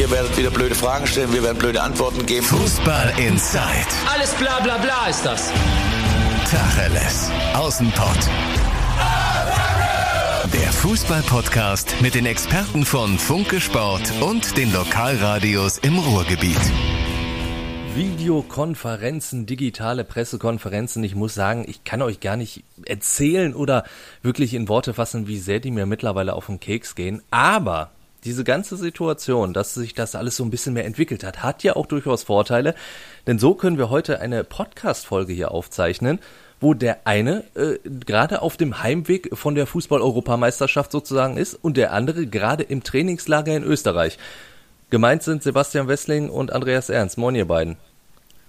Ihr werdet wieder blöde Fragen stellen, wir werden blöde Antworten geben. Fußball Inside. Alles bla bla bla ist das. Tacheles. Außenpott. Der Fußball-Podcast mit den Experten von Funke Sport und den Lokalradios im Ruhrgebiet. Videokonferenzen, digitale Pressekonferenzen. Ich muss sagen, ich kann euch gar nicht erzählen oder wirklich in Worte fassen, wie sehr die mir mittlerweile auf den Keks gehen. Aber diese ganze Situation, dass sich das alles so ein bisschen mehr entwickelt hat, hat ja auch durchaus Vorteile. Denn so können wir heute eine Podcast-Folge hier aufzeichnen, wo der eine äh, gerade auf dem Heimweg von der Fußball-Europameisterschaft sozusagen ist und der andere gerade im Trainingslager in Österreich. Gemeint sind Sebastian Wessling und Andreas Ernst. Moin, ihr beiden.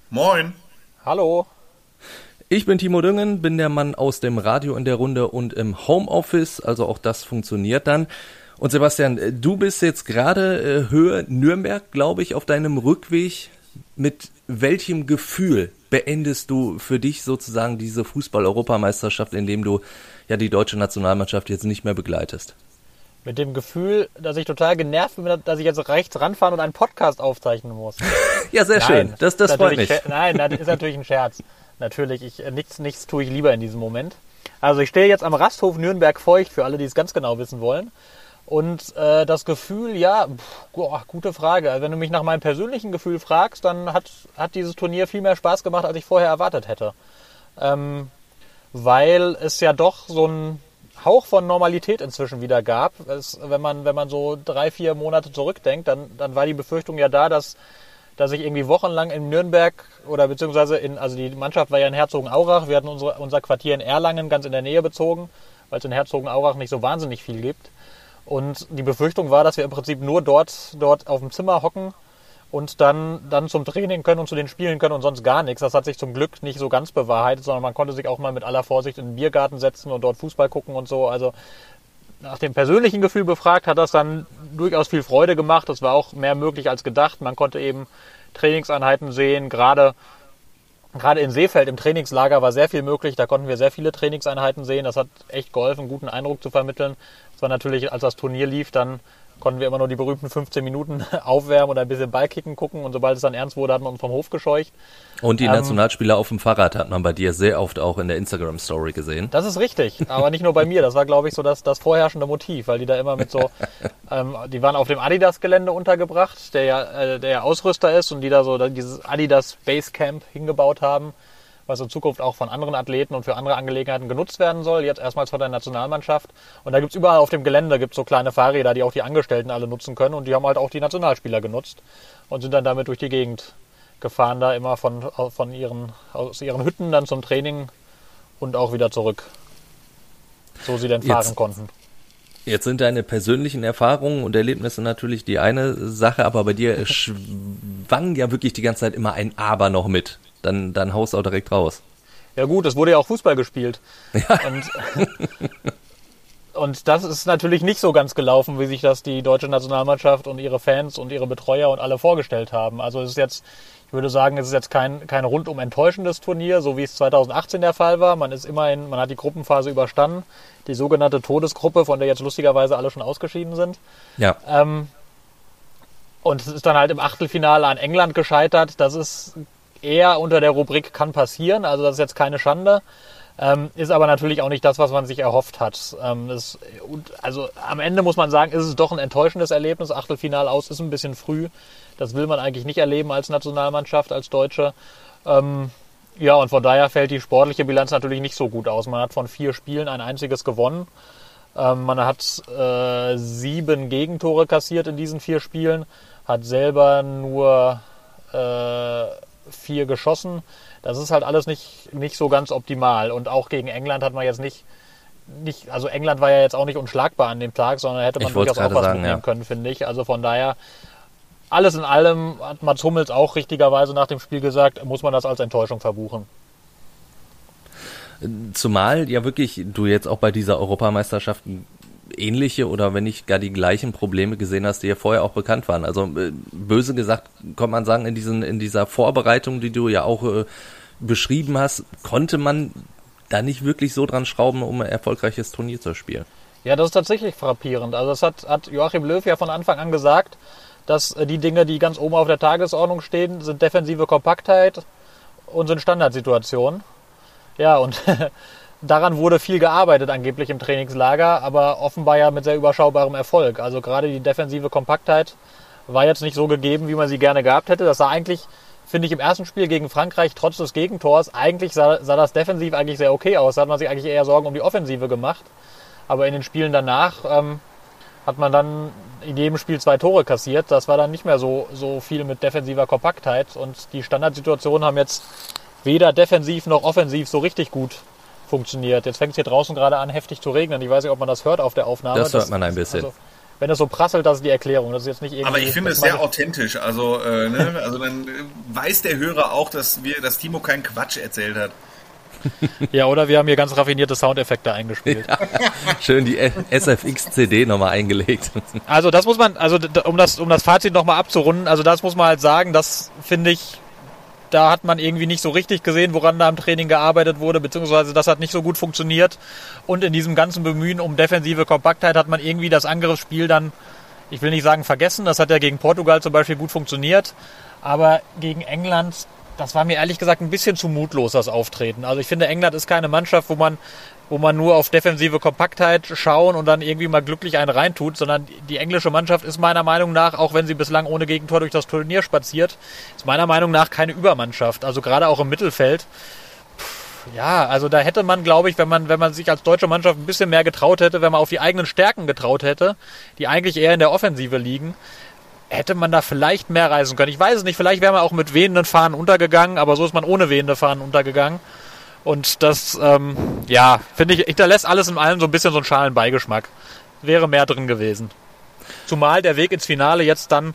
Moin. Hallo. Ich bin Timo Düngen, bin der Mann aus dem Radio in der Runde und im Homeoffice, also auch das funktioniert dann. Und Sebastian, du bist jetzt gerade äh, Höhe Nürnberg, glaube ich, auf deinem Rückweg. Mit welchem Gefühl beendest du für dich sozusagen diese Fußball-Europameisterschaft, indem du ja die deutsche Nationalmannschaft jetzt nicht mehr begleitest? Mit dem Gefühl, dass ich total genervt bin, dass ich jetzt rechts ranfahren und einen Podcast aufzeichnen muss. ja, sehr nein, schön. Das, das freut mich. Nein, das ist natürlich ein Scherz. Natürlich, ich, äh, nichts, nichts tue ich lieber in diesem Moment. Also ich stehe jetzt am Rasthof Nürnberg feucht, für alle, die es ganz genau wissen wollen. Und äh, das Gefühl, ja, pff, boah, gute Frage. Also wenn du mich nach meinem persönlichen Gefühl fragst, dann hat, hat dieses Turnier viel mehr Spaß gemacht, als ich vorher erwartet hätte. Ähm, weil es ja doch so ein Hauch von Normalität inzwischen wieder gab. Es, wenn, man, wenn man so drei, vier Monate zurückdenkt, dann, dann war die Befürchtung ja da, dass, dass ich irgendwie wochenlang in Nürnberg oder beziehungsweise in, also die Mannschaft war ja in Herzogenaurach, wir hatten unsere, unser Quartier in Erlangen ganz in der Nähe bezogen, weil es in Herzogenaurach nicht so wahnsinnig viel gibt. Und die Befürchtung war, dass wir im Prinzip nur dort, dort auf dem Zimmer hocken und dann, dann zum Training können und zu den Spielen können und sonst gar nichts. Das hat sich zum Glück nicht so ganz bewahrheitet, sondern man konnte sich auch mal mit aller Vorsicht in den Biergarten setzen und dort Fußball gucken und so. Also nach dem persönlichen Gefühl befragt, hat das dann durchaus viel Freude gemacht. Das war auch mehr möglich als gedacht. Man konnte eben Trainingseinheiten sehen. Gerade, gerade in Seefeld im Trainingslager war sehr viel möglich. Da konnten wir sehr viele Trainingseinheiten sehen. Das hat echt geholfen, einen guten Eindruck zu vermitteln. Es war natürlich, als das Turnier lief, dann konnten wir immer nur die berühmten 15 Minuten aufwärmen oder ein bisschen Ballkicken gucken und sobald es dann ernst wurde, hat man uns vom Hof gescheucht. Und die Ähm, Nationalspieler auf dem Fahrrad hat man bei dir sehr oft auch in der Instagram-Story gesehen. Das ist richtig, aber nicht nur bei mir. Das war, glaube ich, so das, das vorherrschende Motiv, weil die da immer mit so, ähm, die waren auf dem Adidas-Gelände untergebracht, der ja, äh, der ja Ausrüster ist und die da so dieses Adidas Basecamp hingebaut haben, was in Zukunft auch von anderen Athleten und für andere Angelegenheiten genutzt werden soll. Jetzt erstmals von der Nationalmannschaft. Und da gibt's überall auf dem Gelände gibt's so kleine Fahrräder, die auch die Angestellten alle nutzen können und die haben halt auch die Nationalspieler genutzt und sind dann damit durch die Gegend gefahren, da immer von, von ihren, aus ihren Hütten dann zum Training und auch wieder zurück. So sie denn fahren Jetzt- konnten. Jetzt sind deine persönlichen Erfahrungen und Erlebnisse natürlich die eine Sache, aber bei dir schwang ja wirklich die ganze Zeit immer ein Aber noch mit. Dann, dann haust du auch direkt raus. Ja gut, es wurde ja auch Fußball gespielt. Und, und das ist natürlich nicht so ganz gelaufen, wie sich das die deutsche Nationalmannschaft und ihre Fans und ihre Betreuer und alle vorgestellt haben. Also es ist jetzt, ich würde sagen, es ist jetzt kein, kein rundum enttäuschendes Turnier, so wie es 2018 der Fall war. Man ist immerhin, man hat die Gruppenphase überstanden. Die sogenannte Todesgruppe, von der jetzt lustigerweise alle schon ausgeschieden sind. Ja. Ähm, und es ist dann halt im Achtelfinale an England gescheitert. Das ist eher unter der Rubrik kann passieren. Also das ist jetzt keine Schande. Ähm, ist aber natürlich auch nicht das, was man sich erhofft hat. Ähm, und also am Ende muss man sagen, ist es doch ein enttäuschendes Erlebnis. Achtelfinale aus ist ein bisschen früh. Das will man eigentlich nicht erleben als Nationalmannschaft, als Deutsche. Ähm, ja, und von daher fällt die sportliche Bilanz natürlich nicht so gut aus. Man hat von vier Spielen ein einziges gewonnen. Ähm, man hat äh, sieben Gegentore kassiert in diesen vier Spielen, hat selber nur äh, vier geschossen. Das ist halt alles nicht, nicht so ganz optimal. Und auch gegen England hat man jetzt nicht, nicht, also England war ja jetzt auch nicht unschlagbar an dem Tag, sondern hätte man durchaus auch was sagen, mitnehmen ja. können, finde ich. Also von daher, alles in allem hat Mats Hummels auch richtigerweise nach dem Spiel gesagt, muss man das als Enttäuschung verbuchen. Zumal ja wirklich du jetzt auch bei dieser Europameisterschaft ähnliche oder wenn nicht gar die gleichen Probleme gesehen hast, die ja vorher auch bekannt waren. Also äh, böse gesagt, kann man sagen, in diesen in dieser Vorbereitung, die du ja auch äh, beschrieben hast, konnte man da nicht wirklich so dran schrauben, um ein erfolgreiches Turnier zu spielen. Ja, das ist tatsächlich frappierend. Also das hat, hat Joachim Löw ja von Anfang an gesagt, dass äh, die Dinge, die ganz oben auf der Tagesordnung stehen, sind defensive Kompaktheit und sind Standardsituationen. Ja, und daran wurde viel gearbeitet angeblich im Trainingslager, aber offenbar ja mit sehr überschaubarem Erfolg. Also gerade die defensive Kompaktheit war jetzt nicht so gegeben, wie man sie gerne gehabt hätte. Das sah eigentlich, finde ich, im ersten Spiel gegen Frankreich trotz des Gegentors, eigentlich sah, sah das defensiv eigentlich sehr okay aus. Da hat man sich eigentlich eher Sorgen um die Offensive gemacht. Aber in den Spielen danach ähm, hat man dann in jedem Spiel zwei Tore kassiert. Das war dann nicht mehr so, so viel mit defensiver Kompaktheit. Und die Standardsituationen haben jetzt weder defensiv noch offensiv so richtig gut funktioniert. Jetzt fängt es hier draußen gerade an, heftig zu regnen. Ich weiß nicht, ob man das hört auf der Aufnahme. Das hört man ein bisschen. Also, wenn es so prasselt, das ist die Erklärung. Das ist jetzt nicht irgendwie. Aber ich finde es sehr authentisch. Also, äh, ne? also dann äh, weiß der Hörer auch, dass wir, dass Timo keinen Quatsch erzählt hat. Ja, oder wir haben hier ganz raffinierte Soundeffekte eingespielt. Ja, schön die SFX-CD nochmal eingelegt. Also das muss man, also um das, um das Fazit nochmal abzurunden, also das muss man halt sagen, das finde ich da hat man irgendwie nicht so richtig gesehen, woran da im Training gearbeitet wurde, beziehungsweise das hat nicht so gut funktioniert. Und in diesem ganzen Bemühen um defensive Kompaktheit hat man irgendwie das Angriffsspiel dann, ich will nicht sagen vergessen, das hat ja gegen Portugal zum Beispiel gut funktioniert, aber gegen England das war mir ehrlich gesagt ein bisschen zu mutlos, das Auftreten. Also ich finde, England ist keine Mannschaft, wo man wo man nur auf defensive Kompaktheit schauen und dann irgendwie mal glücklich einen reintut, sondern die englische Mannschaft ist meiner Meinung nach, auch wenn sie bislang ohne Gegentor durch das Turnier spaziert, ist meiner Meinung nach keine Übermannschaft. Also gerade auch im Mittelfeld. Ja, also da hätte man, glaube ich, wenn man, wenn man sich als deutsche Mannschaft ein bisschen mehr getraut hätte, wenn man auf die eigenen Stärken getraut hätte, die eigentlich eher in der Offensive liegen, hätte man da vielleicht mehr reisen können. Ich weiß es nicht, vielleicht wäre man auch mit wehenden Fahnen untergegangen, aber so ist man ohne wehende Fahnen untergegangen. Und das, ähm, ja, finde ich, hinterlässt alles in allem so ein bisschen so einen schalen Beigeschmack. Wäre mehr drin gewesen. Zumal der Weg ins Finale jetzt dann,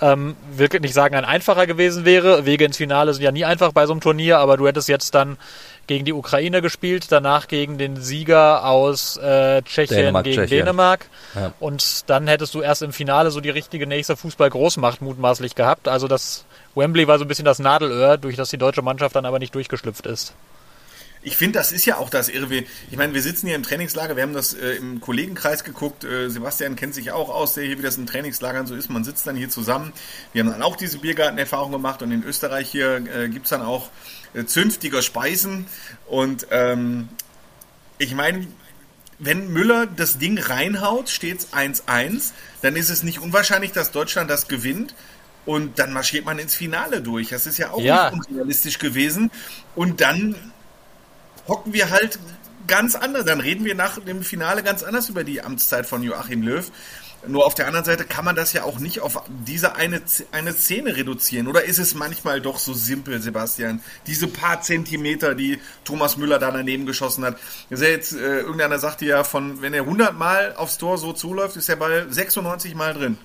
ähm, will nicht sagen, ein einfacher gewesen wäre. Wege ins Finale sind ja nie einfach bei so einem Turnier, aber du hättest jetzt dann gegen die Ukraine gespielt, danach gegen den Sieger aus äh, Tschechien Dänemark, gegen Tschechien. Dänemark. Ja. Und dann hättest du erst im Finale so die richtige nächste Fußball-Großmacht mutmaßlich gehabt. Also das Wembley war so ein bisschen das Nadelöhr, durch das die deutsche Mannschaft dann aber nicht durchgeschlüpft ist. Ich finde, das ist ja auch das Irrwe. Ich meine, wir sitzen hier im Trainingslager, wir haben das äh, im Kollegenkreis geguckt. Äh, Sebastian kennt sich auch aus, der hier, wie das in Trainingslagern so ist. Man sitzt dann hier zusammen. Wir haben dann auch diese Biergartenerfahrung gemacht und in Österreich hier äh, gibt es dann auch äh, zünftiger Speisen. Und ähm, ich meine, wenn Müller das Ding reinhaut, steht es 1-1, dann ist es nicht unwahrscheinlich, dass Deutschland das gewinnt. Und dann marschiert man ins Finale durch. Das ist ja auch ja. nicht unrealistisch gewesen. Und dann hocken wir halt ganz anders. Dann reden wir nach dem Finale ganz anders über die Amtszeit von Joachim Löw. Nur auf der anderen Seite kann man das ja auch nicht auf diese eine, eine Szene reduzieren. Oder ist es manchmal doch so simpel, Sebastian? Diese paar Zentimeter, die Thomas Müller da daneben geschossen hat. Ja jetzt, äh, irgendeiner sagte ja von, wenn er 100 Mal aufs Tor so zuläuft, ist der Ball 96 Mal drin.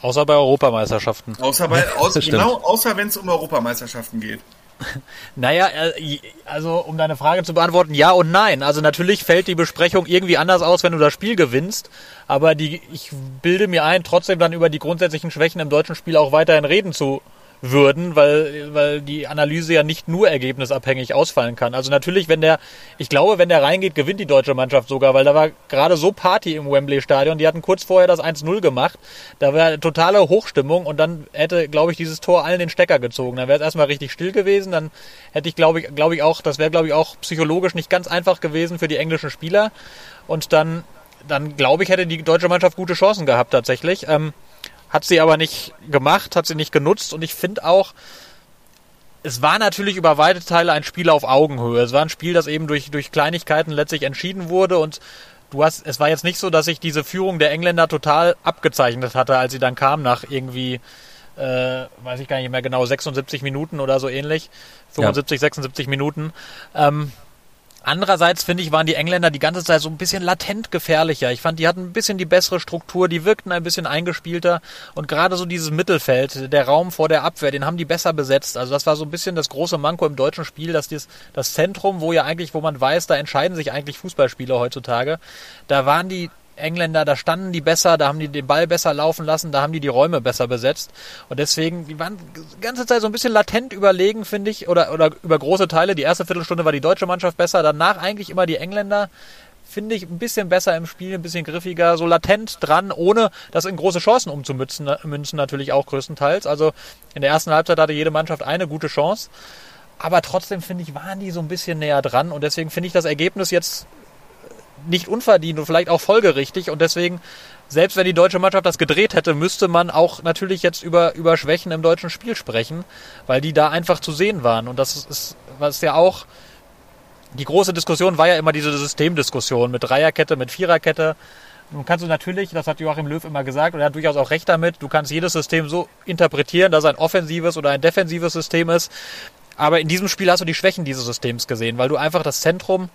Außer bei Europameisterschaften. Außer bei, aus, genau, außer wenn es um Europameisterschaften geht. Naja, äh, also um deine Frage zu beantworten, ja und nein. Also natürlich fällt die Besprechung irgendwie anders aus, wenn du das Spiel gewinnst, aber die, ich bilde mir ein, trotzdem dann über die grundsätzlichen Schwächen im deutschen Spiel auch weiterhin reden zu würden, weil, weil die Analyse ja nicht nur ergebnisabhängig ausfallen kann. Also natürlich, wenn der, ich glaube, wenn der reingeht, gewinnt die deutsche Mannschaft sogar, weil da war gerade so Party im Wembley-Stadion. Die hatten kurz vorher das 1-0 gemacht. Da war totale Hochstimmung und dann hätte, glaube ich, dieses Tor allen den Stecker gezogen. Dann wäre es erstmal richtig still gewesen. Dann hätte ich, glaube ich, glaube ich auch, das wäre, glaube ich, auch psychologisch nicht ganz einfach gewesen für die englischen Spieler. Und dann, dann glaube ich, hätte die deutsche Mannschaft gute Chancen gehabt tatsächlich. Ähm, hat sie aber nicht gemacht, hat sie nicht genutzt und ich finde auch, es war natürlich über weite Teile ein Spiel auf Augenhöhe. Es war ein Spiel, das eben durch, durch Kleinigkeiten letztlich entschieden wurde und du hast, es war jetzt nicht so, dass sich diese Führung der Engländer total abgezeichnet hatte, als sie dann kam nach irgendwie, äh, weiß ich gar nicht mehr genau, 76 Minuten oder so ähnlich. 75, ja. 76 Minuten. Ähm, Andererseits finde ich, waren die Engländer die ganze Zeit so ein bisschen latent gefährlicher. Ich fand, die hatten ein bisschen die bessere Struktur, die wirkten ein bisschen eingespielter und gerade so dieses Mittelfeld, der Raum vor der Abwehr, den haben die besser besetzt. Also das war so ein bisschen das große Manko im deutschen Spiel, dass dies, das Zentrum, wo ja eigentlich, wo man weiß, da entscheiden sich eigentlich Fußballspieler heutzutage, da waren die Engländer, da standen die besser, da haben die den Ball besser laufen lassen, da haben die die Räume besser besetzt. Und deswegen, die waren die ganze Zeit so ein bisschen latent überlegen, finde ich, oder, oder über große Teile. Die erste Viertelstunde war die deutsche Mannschaft besser, danach eigentlich immer die Engländer. finde ich, ein bisschen besser im Spiel, ein bisschen griffiger, so latent dran, ohne das in große Chancen umzumünzen, münzen natürlich auch größtenteils. Also in der ersten Halbzeit hatte jede Mannschaft eine gute Chance. Aber trotzdem finde ich, waren die so ein bisschen näher dran und deswegen finde ich das Ergebnis jetzt nicht unverdient und vielleicht auch folgerichtig und deswegen, selbst wenn die deutsche Mannschaft das gedreht hätte, müsste man auch natürlich jetzt über, über Schwächen im deutschen Spiel sprechen, weil die da einfach zu sehen waren und das ist, was ja auch, die große Diskussion war ja immer diese Systemdiskussion mit Dreierkette, mit Viererkette. Nun kannst du natürlich, das hat Joachim Löw immer gesagt, und er hat durchaus auch recht damit, du kannst jedes System so interpretieren, dass ein offensives oder ein defensives System ist. Aber in diesem Spiel hast du die Schwächen dieses Systems gesehen, weil du einfach das Zentrum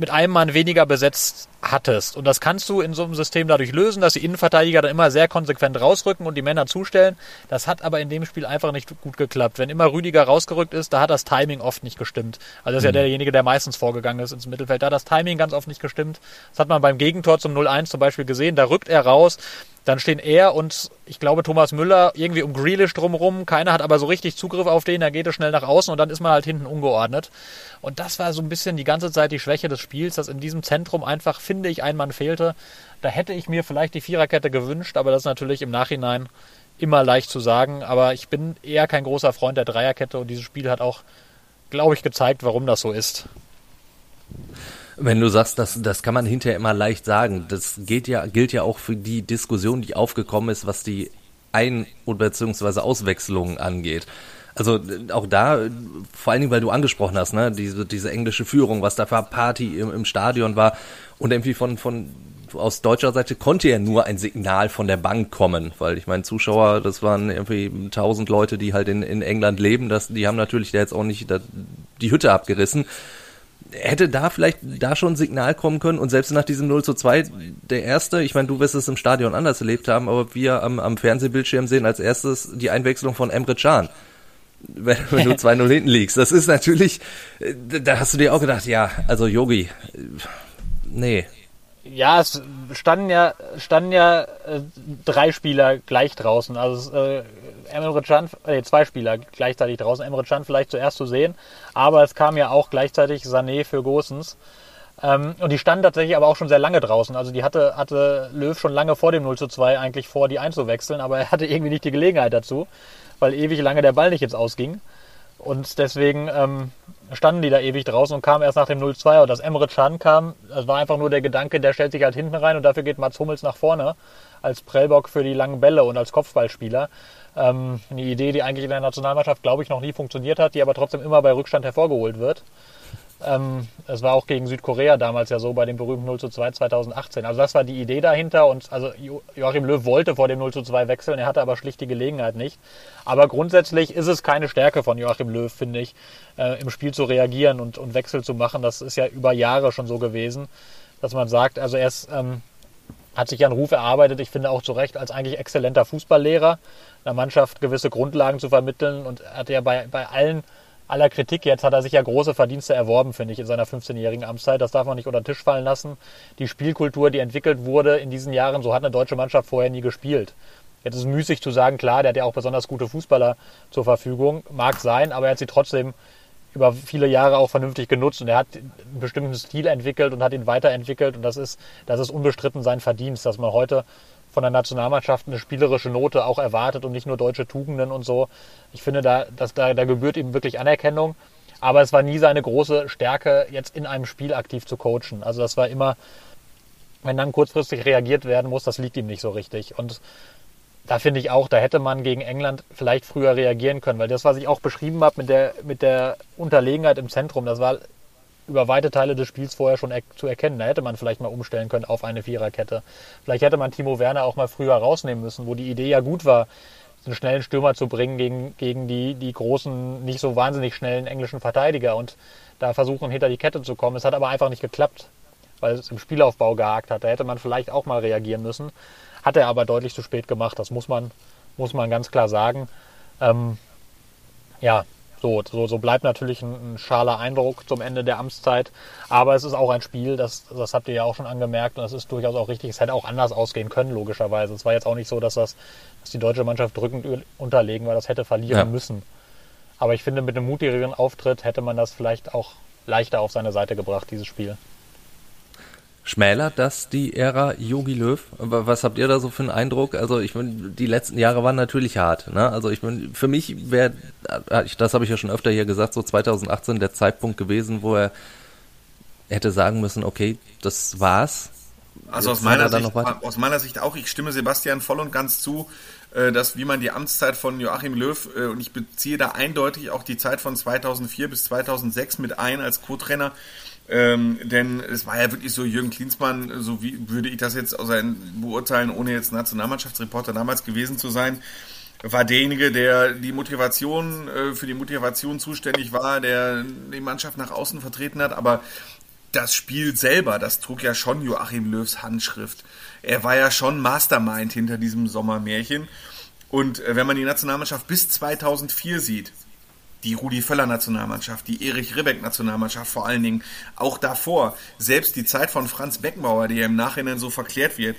mit einem Mann weniger besetzt hattest. Und das kannst du in so einem System dadurch lösen, dass die Innenverteidiger dann immer sehr konsequent rausrücken und die Männer zustellen. Das hat aber in dem Spiel einfach nicht gut geklappt. Wenn immer Rüdiger rausgerückt ist, da hat das Timing oft nicht gestimmt. Also das ist ja mhm. derjenige, der meistens vorgegangen ist ins Mittelfeld. Da hat das Timing ganz oft nicht gestimmt. Das hat man beim Gegentor zum 0-1 zum Beispiel gesehen. Da rückt er raus, dann stehen er und ich glaube Thomas Müller irgendwie um Grealish drumherum. Keiner hat aber so richtig Zugriff auf den. Da geht es schnell nach außen und dann ist man halt hinten ungeordnet. Und das war so ein bisschen die ganze Zeit die Schwäche des Spiels, dass in diesem Zentrum einfach, finde ich, ein Mann fehlte. Da hätte ich mir vielleicht die Viererkette gewünscht, aber das ist natürlich im Nachhinein immer leicht zu sagen. Aber ich bin eher kein großer Freund der Dreierkette und dieses Spiel hat auch, glaube ich, gezeigt, warum das so ist. Wenn du sagst, das, das kann man hinterher immer leicht sagen, das geht ja, gilt ja auch für die Diskussion, die aufgekommen ist, was die Ein- oder beziehungsweise Auswechslungen angeht. Also auch da, vor allen Dingen, weil du angesprochen hast, ne, diese, diese englische Führung, was da für Party im, im Stadion war. Und irgendwie von, von aus deutscher Seite konnte ja nur ein Signal von der Bank kommen, weil ich meine, Zuschauer, das waren irgendwie tausend Leute, die halt in, in England leben, das, die haben natürlich da jetzt auch nicht die Hütte abgerissen hätte da vielleicht da schon ein Signal kommen können und selbst nach diesem 0 zu 2 der erste, ich meine, du wirst es im Stadion anders erlebt haben, aber wir am, am Fernsehbildschirm sehen als erstes die Einwechslung von Emre Can. Wenn, wenn du 2-0 hinten liegst. Das ist natürlich, da hast du dir auch gedacht, ja, also Yogi, nee. Ja, es standen ja, standen ja äh, drei Spieler gleich draußen. Also äh, Emre Can, äh, zwei Spieler gleichzeitig draußen. Emre Can vielleicht zuerst zu sehen, aber es kam ja auch gleichzeitig Sané für Gosens. Ähm, und die standen tatsächlich aber auch schon sehr lange draußen. Also die hatte, hatte Löw schon lange vor dem 0 zu 2 eigentlich vor, die einzuwechseln, aber er hatte irgendwie nicht die Gelegenheit dazu, weil ewig lange der Ball nicht jetzt ausging. Und deswegen ähm, standen die da ewig draußen und kamen erst nach dem 0-2. Und dass Emre Can kam, das war einfach nur der Gedanke, der stellt sich halt hinten rein und dafür geht Mats Hummels nach vorne als Prellbock für die langen Bälle und als Kopfballspieler. Ähm, eine Idee, die eigentlich in der Nationalmannschaft, glaube ich, noch nie funktioniert hat, die aber trotzdem immer bei Rückstand hervorgeholt wird. Ähm, es war auch gegen Südkorea damals ja so bei dem berühmten 0 zu 2 2018. Also das war die Idee dahinter und also Joachim Löw wollte vor dem 0 zu 2 wechseln, er hatte aber schlicht die Gelegenheit nicht. Aber grundsätzlich ist es keine Stärke von Joachim Löw, finde ich, äh, im Spiel zu reagieren und, und Wechsel zu machen. Das ist ja über Jahre schon so gewesen, dass man sagt, also er ist, ähm, hat sich ja einen Ruf erarbeitet, ich finde auch zu Recht, als eigentlich exzellenter Fußballlehrer einer Mannschaft gewisse Grundlagen zu vermitteln und hat ja bei, bei allen aller Kritik jetzt hat er sich ja große Verdienste erworben, finde ich, in seiner 15-jährigen Amtszeit. Das darf man nicht unter den Tisch fallen lassen. Die Spielkultur, die entwickelt wurde in diesen Jahren, so hat eine deutsche Mannschaft vorher nie gespielt. Jetzt ist es müßig zu sagen, klar, der hat ja auch besonders gute Fußballer zur Verfügung, mag sein, aber er hat sie trotzdem über viele Jahre auch vernünftig genutzt und er hat einen bestimmten Stil entwickelt und hat ihn weiterentwickelt und das ist, das ist unbestritten sein Verdienst, dass man heute von der Nationalmannschaft eine spielerische Note auch erwartet und nicht nur deutsche Tugenden und so. Ich finde, da, dass da, da gebührt ihm wirklich Anerkennung. Aber es war nie seine große Stärke, jetzt in einem Spiel aktiv zu coachen. Also das war immer, wenn dann kurzfristig reagiert werden muss, das liegt ihm nicht so richtig. Und da finde ich auch, da hätte man gegen England vielleicht früher reagieren können, weil das, was ich auch beschrieben habe mit der, mit der Unterlegenheit im Zentrum, das war über weite Teile des Spiels vorher schon er zu erkennen. Da hätte man vielleicht mal umstellen können auf eine Viererkette. Vielleicht hätte man Timo Werner auch mal früher rausnehmen müssen, wo die Idee ja gut war, einen schnellen Stürmer zu bringen gegen, gegen die, die großen, nicht so wahnsinnig schnellen englischen Verteidiger und da versuchen, hinter die Kette zu kommen. Es hat aber einfach nicht geklappt, weil es im Spielaufbau gehakt hat. Da hätte man vielleicht auch mal reagieren müssen. Hat er aber deutlich zu spät gemacht. Das muss man, muss man ganz klar sagen. Ähm, ja, so, so, so bleibt natürlich ein, ein schaler Eindruck zum Ende der Amtszeit. Aber es ist auch ein Spiel, das, das habt ihr ja auch schon angemerkt und das ist durchaus auch richtig. Es hätte auch anders ausgehen können, logischerweise. Es war jetzt auch nicht so, dass, das, dass die deutsche Mannschaft drückend unterlegen war, das hätte verlieren ja. müssen. Aber ich finde, mit einem mutigeren Auftritt hätte man das vielleicht auch leichter auf seine Seite gebracht, dieses Spiel. Schmälert das die Ära Yogi Löw? Was habt ihr da so für einen Eindruck? Also ich meine, die letzten Jahre waren natürlich hart. Ne? Also ich meine, für mich wäre, das habe ich ja schon öfter hier gesagt, so 2018 der Zeitpunkt gewesen, wo er hätte sagen müssen, okay, das war's. Also aus meiner, Sicht, aus meiner Sicht auch, ich stimme Sebastian voll und ganz zu, äh, dass wie man die Amtszeit von Joachim Löw, äh, und ich beziehe da eindeutig auch die Zeit von 2004 bis 2006 mit ein als Co-Trainer, ähm, denn es war ja wirklich so, Jürgen Klinsmann, so wie würde ich das jetzt beurteilen, ohne jetzt Nationalmannschaftsreporter damals gewesen zu sein, war derjenige, der die Motivation, äh, für die Motivation zuständig war, der die Mannschaft nach außen vertreten hat, aber das Spiel selber, das trug ja schon Joachim Löws Handschrift. Er war ja schon Mastermind hinter diesem Sommermärchen. Und äh, wenn man die Nationalmannschaft bis 2004 sieht, die Rudi Völler Nationalmannschaft, die Erich Ribbeck Nationalmannschaft vor allen Dingen, auch davor, selbst die Zeit von Franz Beckenbauer, die ja im Nachhinein so verklärt wird,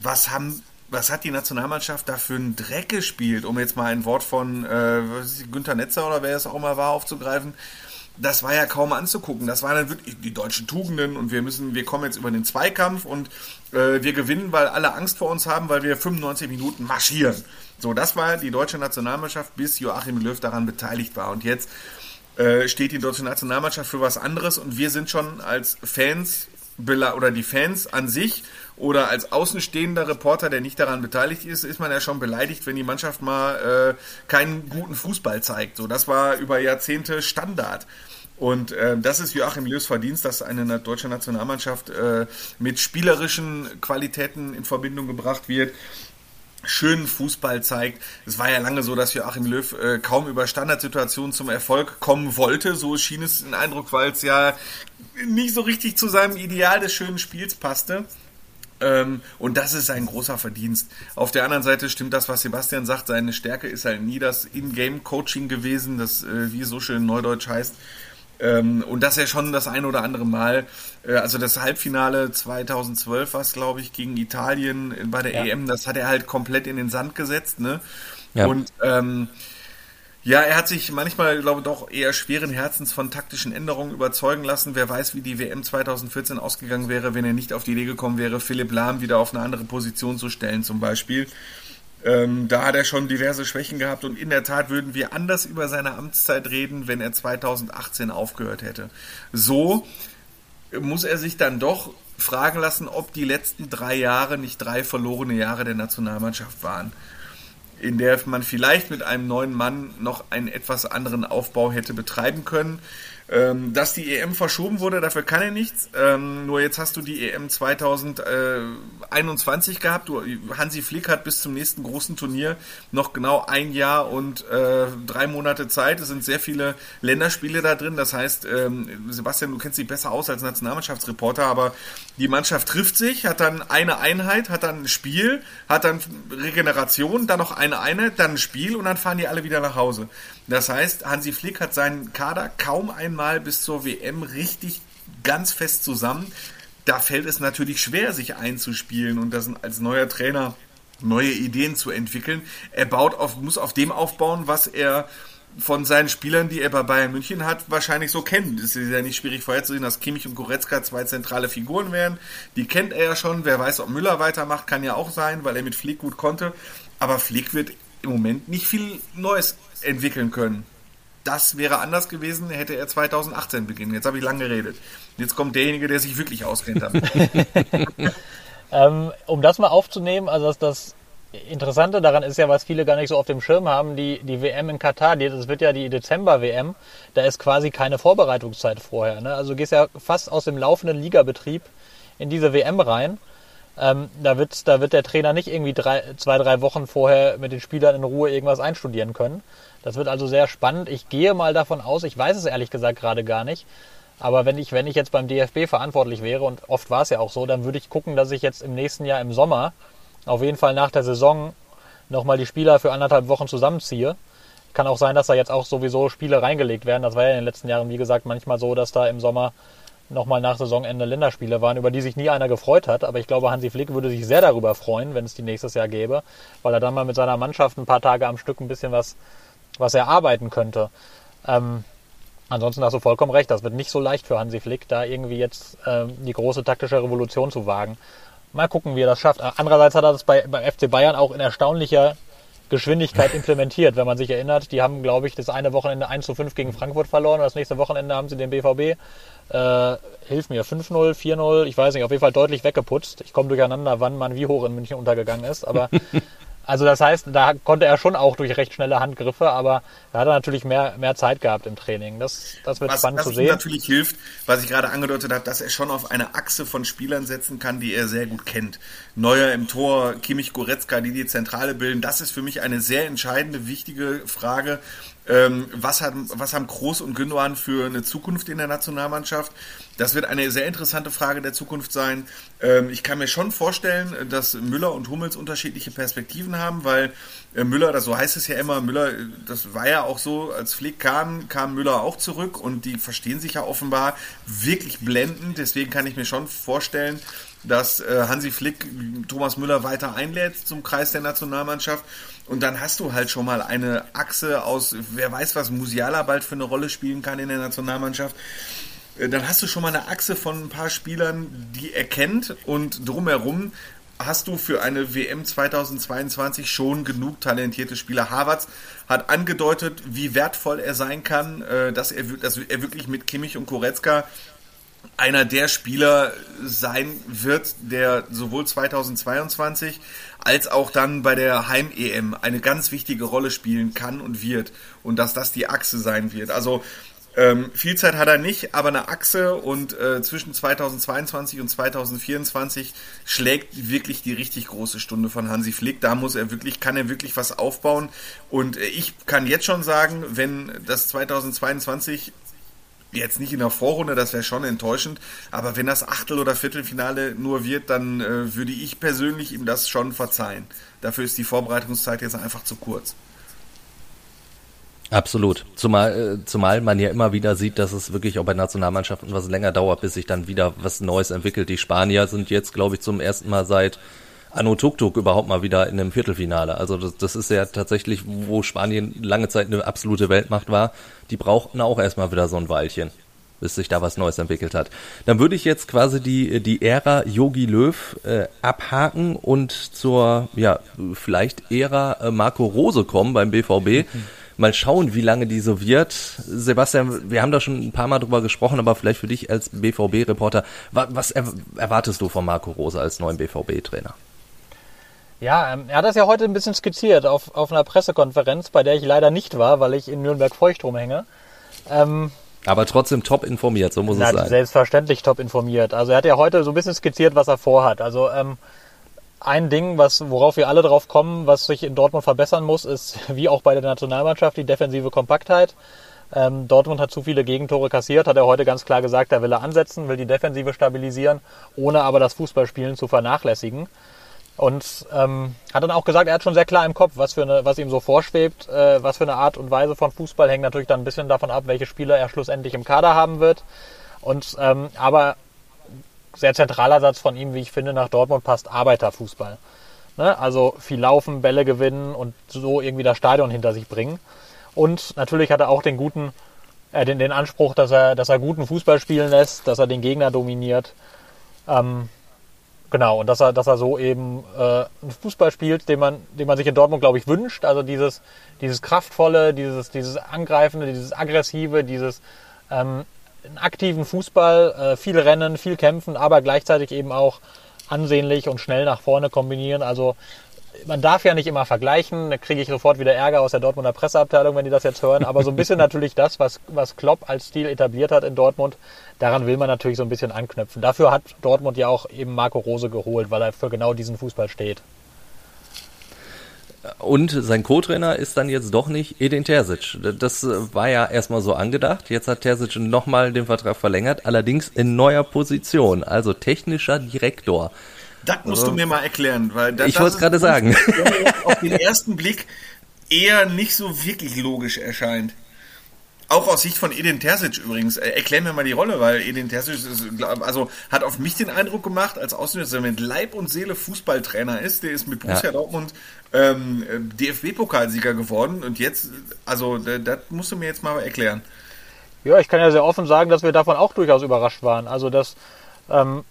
was haben was hat die Nationalmannschaft da für einen Dreck gespielt, um jetzt mal ein Wort von äh, Günther Netzer oder wer es auch immer war aufzugreifen? das war ja kaum anzugucken. Das waren dann wirklich die deutschen Tugenden und wir müssen, wir kommen jetzt über den Zweikampf und äh, wir gewinnen, weil alle Angst vor uns haben, weil wir 95 Minuten marschieren. So, das war die deutsche Nationalmannschaft, bis Joachim Löw daran beteiligt war. Und jetzt äh, steht die deutsche Nationalmannschaft für was anderes und wir sind schon als Fans oder die Fans an sich oder als außenstehender Reporter, der nicht daran beteiligt ist, ist man ja schon beleidigt, wenn die Mannschaft mal äh, keinen guten Fußball zeigt. So, das war über Jahrzehnte Standard. Und äh, das ist Joachim Löws Verdienst, dass eine deutsche Nationalmannschaft äh, mit spielerischen Qualitäten in Verbindung gebracht wird schönen Fußball zeigt. Es war ja lange so, dass Joachim Löw äh, kaum über Standardsituationen zum Erfolg kommen wollte. So schien es ein Eindruck, weil es ja nicht so richtig zu seinem Ideal des schönen Spiels passte. Ähm, und das ist ein großer Verdienst. Auf der anderen Seite stimmt das, was Sebastian sagt. Seine Stärke ist halt nie das In-Game-Coaching gewesen, das äh, wie so schön neudeutsch heißt. Ähm, und das ja schon das ein oder andere Mal. Äh, also das Halbfinale 2012 war es, glaube ich, gegen Italien bei der ja. EM. Das hat er halt komplett in den Sand gesetzt. Ne? Ja. Und ähm, ja, er hat sich manchmal, glaube ich, doch eher schweren Herzens von taktischen Änderungen überzeugen lassen. Wer weiß, wie die WM 2014 ausgegangen wäre, wenn er nicht auf die Idee gekommen wäre, Philipp Lahm wieder auf eine andere Position zu stellen, zum Beispiel. Ähm, da hat er schon diverse Schwächen gehabt und in der Tat würden wir anders über seine Amtszeit reden, wenn er 2018 aufgehört hätte. So muss er sich dann doch fragen lassen, ob die letzten drei Jahre nicht drei verlorene Jahre der Nationalmannschaft waren in der man vielleicht mit einem neuen Mann noch einen etwas anderen Aufbau hätte betreiben können. Ähm, dass die EM verschoben wurde, dafür kann er nichts. Ähm, nur jetzt hast du die EM 2021 gehabt. Du, Hansi Flick hat bis zum nächsten großen Turnier noch genau ein Jahr und äh, drei Monate Zeit. Es sind sehr viele Länderspiele da drin. Das heißt, ähm, Sebastian, du kennst dich besser aus als Nationalmannschaftsreporter, aber die Mannschaft trifft sich, hat dann eine Einheit, hat dann ein Spiel, hat dann Regeneration, dann noch eine Einheit, dann ein Spiel und dann fahren die alle wieder nach Hause. Das heißt, Hansi Flick hat seinen Kader kaum einmal bis zur WM richtig ganz fest zusammen. Da fällt es natürlich schwer, sich einzuspielen und das als neuer Trainer neue Ideen zu entwickeln. Er baut auf, muss auf dem aufbauen, was er von seinen Spielern, die er bei Bayern München hat, wahrscheinlich so kennt. Es ist ja nicht schwierig vorherzusehen, dass Kimmich und Goretzka zwei zentrale Figuren wären. Die kennt er ja schon. Wer weiß, ob Müller weitermacht, kann ja auch sein, weil er mit Flick gut konnte. Aber Flick wird im Moment nicht viel Neues entwickeln können. Das wäre anders gewesen, hätte er 2018 beginnen. Jetzt habe ich lange geredet. Jetzt kommt derjenige, der sich wirklich auskennt. ähm, um das mal aufzunehmen, also das, das Interessante daran ist ja, was viele gar nicht so auf dem Schirm haben, die, die WM in Katar, das wird ja die Dezember-WM, da ist quasi keine Vorbereitungszeit vorher. Ne? Also du gehst ja fast aus dem laufenden Ligabetrieb in diese WM rein. Ähm, da, wird, da wird der Trainer nicht irgendwie drei, zwei, drei Wochen vorher mit den Spielern in Ruhe irgendwas einstudieren können. Das wird also sehr spannend. Ich gehe mal davon aus, ich weiß es ehrlich gesagt gerade gar nicht, aber wenn ich, wenn ich jetzt beim DFB verantwortlich wäre, und oft war es ja auch so, dann würde ich gucken, dass ich jetzt im nächsten Jahr im Sommer auf jeden Fall nach der Saison nochmal die Spieler für anderthalb Wochen zusammenziehe. Kann auch sein, dass da jetzt auch sowieso Spiele reingelegt werden. Das war ja in den letzten Jahren, wie gesagt, manchmal so, dass da im Sommer nochmal nach Saisonende Länderspiele waren, über die sich nie einer gefreut hat. Aber ich glaube, Hansi Flick würde sich sehr darüber freuen, wenn es die nächstes Jahr gäbe, weil er dann mal mit seiner Mannschaft ein paar Tage am Stück ein bisschen was, was erarbeiten könnte. Ähm, Ansonsten hast du vollkommen recht, das wird nicht so leicht für Hansi Flick, da irgendwie jetzt ähm, die große taktische Revolution zu wagen. Mal gucken, wie er das schafft. Andererseits hat er das bei, beim FC Bayern auch in erstaunlicher Geschwindigkeit implementiert, wenn man sich erinnert. Die haben, glaube ich, das eine Wochenende 1 zu 5 gegen Frankfurt verloren und das nächste Wochenende haben sie den BVB, äh, hilf mir, 5-0, 4-0, ich weiß nicht, auf jeden Fall deutlich weggeputzt. Ich komme durcheinander, wann man wie hoch in München untergegangen ist, aber Also das heißt, da konnte er schon auch durch recht schnelle Handgriffe, aber da hat er natürlich mehr, mehr Zeit gehabt im Training. Das, das wird was, spannend zu sehen. Was natürlich hilft, was ich gerade angedeutet habe, dass er schon auf eine Achse von Spielern setzen kann, die er sehr gut kennt. Neuer im Tor, Kimmich, Goretzka, die die Zentrale bilden. Das ist für mich eine sehr entscheidende, wichtige Frage. Ähm, was, hat, was haben Groß und Gündogan für eine Zukunft in der Nationalmannschaft? Das wird eine sehr interessante Frage der Zukunft sein. Ähm, ich kann mir schon vorstellen, dass Müller und Hummels unterschiedliche Perspektiven haben, weil Müller, das so heißt es ja immer, Müller, das war ja auch so, als Flick kam, kam Müller auch zurück und die verstehen sich ja offenbar wirklich blendend. Deswegen kann ich mir schon vorstellen, dass äh, Hansi Flick Thomas Müller weiter einlädt zum Kreis der Nationalmannschaft. Und dann hast du halt schon mal eine Achse aus, wer weiß, was Musiala bald für eine Rolle spielen kann in der Nationalmannschaft. Äh, dann hast du schon mal eine Achse von ein paar Spielern, die er kennt und drumherum hast du für eine WM 2022 schon genug talentierte Spieler. Havertz hat angedeutet, wie wertvoll er sein kann, äh, dass er, dass er wirklich mit Kimmich und Koretzka einer der Spieler sein wird, der sowohl 2022 als auch dann bei der Heim-EM eine ganz wichtige Rolle spielen kann und wird und dass das die Achse sein wird. Also ähm, viel Zeit hat er nicht, aber eine Achse und äh, zwischen 2022 und 2024 schlägt wirklich die richtig große Stunde von Hansi Flick. Da muss er wirklich, kann er wirklich was aufbauen. Und äh, ich kann jetzt schon sagen, wenn das 2022 jetzt nicht in der Vorrunde, das wäre schon enttäuschend, aber wenn das Achtel- oder Viertelfinale nur wird, dann äh, würde ich persönlich ihm das schon verzeihen. Dafür ist die Vorbereitungszeit jetzt einfach zu kurz. Absolut. Zumal, äh, zumal man ja immer wieder sieht, dass es wirklich auch bei Nationalmannschaften was länger dauert, bis sich dann wieder was Neues entwickelt. Die Spanier sind jetzt, glaube ich, zum ersten Mal seit Anno Tuk überhaupt mal wieder in einem Viertelfinale. Also das, das ist ja tatsächlich, wo Spanien lange Zeit eine absolute Weltmacht war. Die brauchten auch erstmal wieder so ein Weilchen, bis sich da was Neues entwickelt hat. Dann würde ich jetzt quasi die, die Ära Yogi Löw äh, abhaken und zur, ja, vielleicht Ära äh, Marco Rose kommen beim BVB. Mhm. Mal schauen, wie lange die so wird. Sebastian, wir haben da schon ein paar Mal drüber gesprochen, aber vielleicht für dich als BVB-Reporter, was erwartest du von Marco Rose als neuen BVB-Trainer? Ja, ähm, er hat das ja heute ein bisschen skizziert auf, auf einer Pressekonferenz, bei der ich leider nicht war, weil ich in Nürnberg-Feucht rumhänge. Ähm, aber trotzdem top informiert, so muss es sein. Selbstverständlich top informiert. Also er hat ja heute so ein bisschen skizziert, was er vorhat. Also ähm, ein Ding, was, worauf wir alle drauf kommen, was sich in Dortmund verbessern muss, ist, wie auch bei der Nationalmannschaft, die defensive Kompaktheit. Ähm, Dortmund hat zu viele Gegentore kassiert, hat er heute ganz klar gesagt, da will er ansetzen, will die Defensive stabilisieren, ohne aber das Fußballspielen zu vernachlässigen. Und ähm, hat dann auch gesagt, er hat schon sehr klar im Kopf, was, für eine, was ihm so vorschwebt, äh, was für eine Art und Weise von Fußball hängt natürlich dann ein bisschen davon ab, welche Spieler er schlussendlich im Kader haben wird. Und ähm, aber sehr zentraler Satz von ihm, wie ich finde, nach Dortmund passt Arbeiterfußball. Ne? Also viel laufen, Bälle gewinnen und so irgendwie das Stadion hinter sich bringen. Und natürlich hat er auch den guten, äh, den, den Anspruch, dass er, dass er guten Fußball spielen lässt, dass er den Gegner dominiert. Ähm, Genau, und dass er, dass er so eben äh, einen Fußball spielt, den man, den man sich in Dortmund, glaube ich, wünscht. Also dieses, dieses kraftvolle, dieses, dieses angreifende, dieses aggressive, dieses ähm, einen aktiven Fußball, äh, viel Rennen, viel Kämpfen, aber gleichzeitig eben auch ansehnlich und schnell nach vorne kombinieren. Also man darf ja nicht immer vergleichen, da kriege ich sofort wieder Ärger aus der Dortmunder Presseabteilung, wenn die das jetzt hören, aber so ein bisschen natürlich das, was, was Klopp als Stil etabliert hat in Dortmund, daran will man natürlich so ein bisschen anknüpfen. Dafür hat Dortmund ja auch eben Marco Rose geholt, weil er für genau diesen Fußball steht. Und sein Co-Trainer ist dann jetzt doch nicht Edin Terzic. Das war ja erstmal so angedacht. Jetzt hat Terzic nochmal den Vertrag verlängert, allerdings in neuer Position, also technischer Direktor. Das musst also, du mir mal erklären, weil das, ich wollte es gerade sagen. Auf den ersten Blick eher nicht so wirklich logisch erscheint. Auch aus Sicht von Edin Terzic übrigens. Äh, erklär mir mal die Rolle, weil Edin Terzic ist, also hat auf mich den Eindruck gemacht, als Außenminister, er mit Leib und Seele Fußballtrainer ist. Der ist mit Borussia ja. Dortmund ähm, DFB-Pokalsieger geworden und jetzt, also das musst du mir jetzt mal erklären. Ja, ich kann ja sehr offen sagen, dass wir davon auch durchaus überrascht waren. Also das, ähm,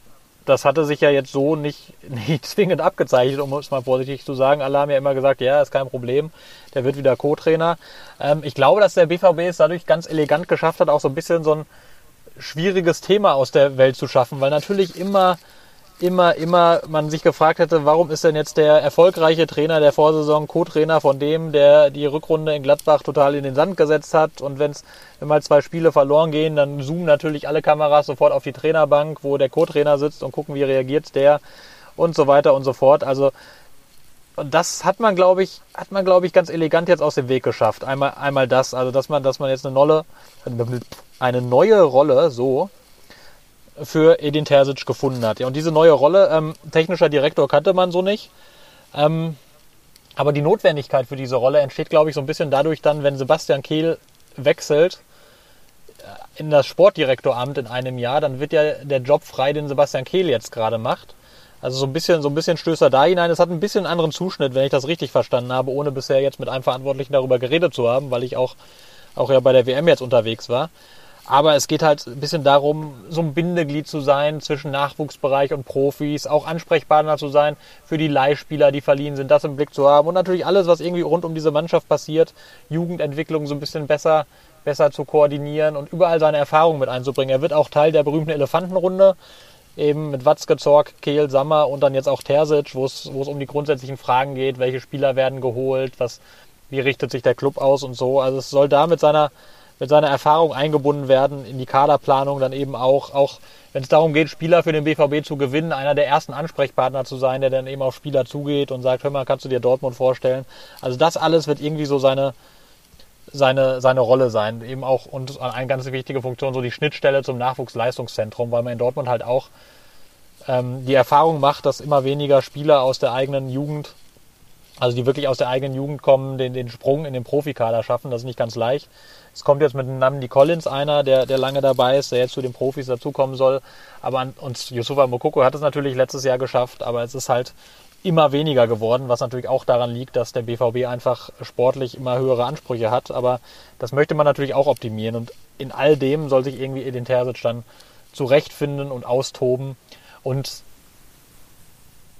das hatte sich ja jetzt so nicht, nicht zwingend abgezeichnet, um es mal vorsichtig zu sagen. Alle haben ja immer gesagt, ja, ist kein Problem, der wird wieder Co-Trainer. Ähm, ich glaube, dass der BVB es dadurch ganz elegant geschafft hat, auch so ein bisschen so ein schwieriges Thema aus der Welt zu schaffen, weil natürlich immer immer, immer man sich gefragt hätte, warum ist denn jetzt der erfolgreiche Trainer der Vorsaison Co-Trainer von dem, der die Rückrunde in Gladbach total in den Sand gesetzt hat und wenn's, wenn mal zwei Spiele verloren gehen, dann zoomen natürlich alle Kameras sofort auf die Trainerbank, wo der Co-Trainer sitzt und gucken, wie reagiert der und so weiter und so fort. Also und das hat man, glaube ich, hat man, glaube ich, ganz elegant jetzt aus dem Weg geschafft. Einmal, einmal das, also dass man, dass man jetzt eine neue, eine neue Rolle so für Edin Terzic gefunden hat. Ja, und diese neue Rolle, ähm, technischer Direktor kannte man so nicht. Ähm, aber die Notwendigkeit für diese Rolle entsteht, glaube ich, so ein bisschen dadurch dann, wenn Sebastian Kehl wechselt äh, in das Sportdirektoramt in einem Jahr, dann wird ja der Job frei, den Sebastian Kehl jetzt gerade macht. Also so ein bisschen, so ein bisschen stößt er da hinein. Es hat ein bisschen einen anderen Zuschnitt, wenn ich das richtig verstanden habe, ohne bisher jetzt mit einem Verantwortlichen darüber geredet zu haben, weil ich auch, auch ja bei der WM jetzt unterwegs war. Aber es geht halt ein bisschen darum, so ein Bindeglied zu sein zwischen Nachwuchsbereich und Profis, auch Ansprechpartner zu sein für die Leihspieler, die verliehen sind, das im Blick zu haben und natürlich alles, was irgendwie rund um diese Mannschaft passiert, Jugendentwicklung so ein bisschen besser, besser zu koordinieren und überall seine Erfahrungen mit einzubringen. Er wird auch Teil der berühmten Elefantenrunde, eben mit Watzke, Zorg, Kehl, Sammer und dann jetzt auch Terzic, wo es, um die grundsätzlichen Fragen geht, welche Spieler werden geholt, was, wie richtet sich der Club aus und so. Also es soll da mit seiner mit seiner Erfahrung eingebunden werden in die Kaderplanung, dann eben auch, auch wenn es darum geht, Spieler für den BVB zu gewinnen, einer der ersten Ansprechpartner zu sein, der dann eben auf Spieler zugeht und sagt, hör mal, kannst du dir Dortmund vorstellen? Also das alles wird irgendwie so seine, seine, seine Rolle sein. Eben auch und eine ganz wichtige Funktion, so die Schnittstelle zum Nachwuchsleistungszentrum, weil man in Dortmund halt auch ähm, die Erfahrung macht, dass immer weniger Spieler aus der eigenen Jugend, also die wirklich aus der eigenen Jugend kommen, den, den Sprung in den Profikader schaffen. Das ist nicht ganz leicht. Es kommt jetzt mit Namen Collins einer, der, der lange dabei ist, der jetzt zu den Profis dazukommen soll. Aber an, und Yusufa Mokoko hat es natürlich letztes Jahr geschafft, aber es ist halt immer weniger geworden, was natürlich auch daran liegt, dass der BVB einfach sportlich immer höhere Ansprüche hat. Aber das möchte man natürlich auch optimieren. Und in all dem soll sich irgendwie Edin Terzic dann zurechtfinden und austoben. Und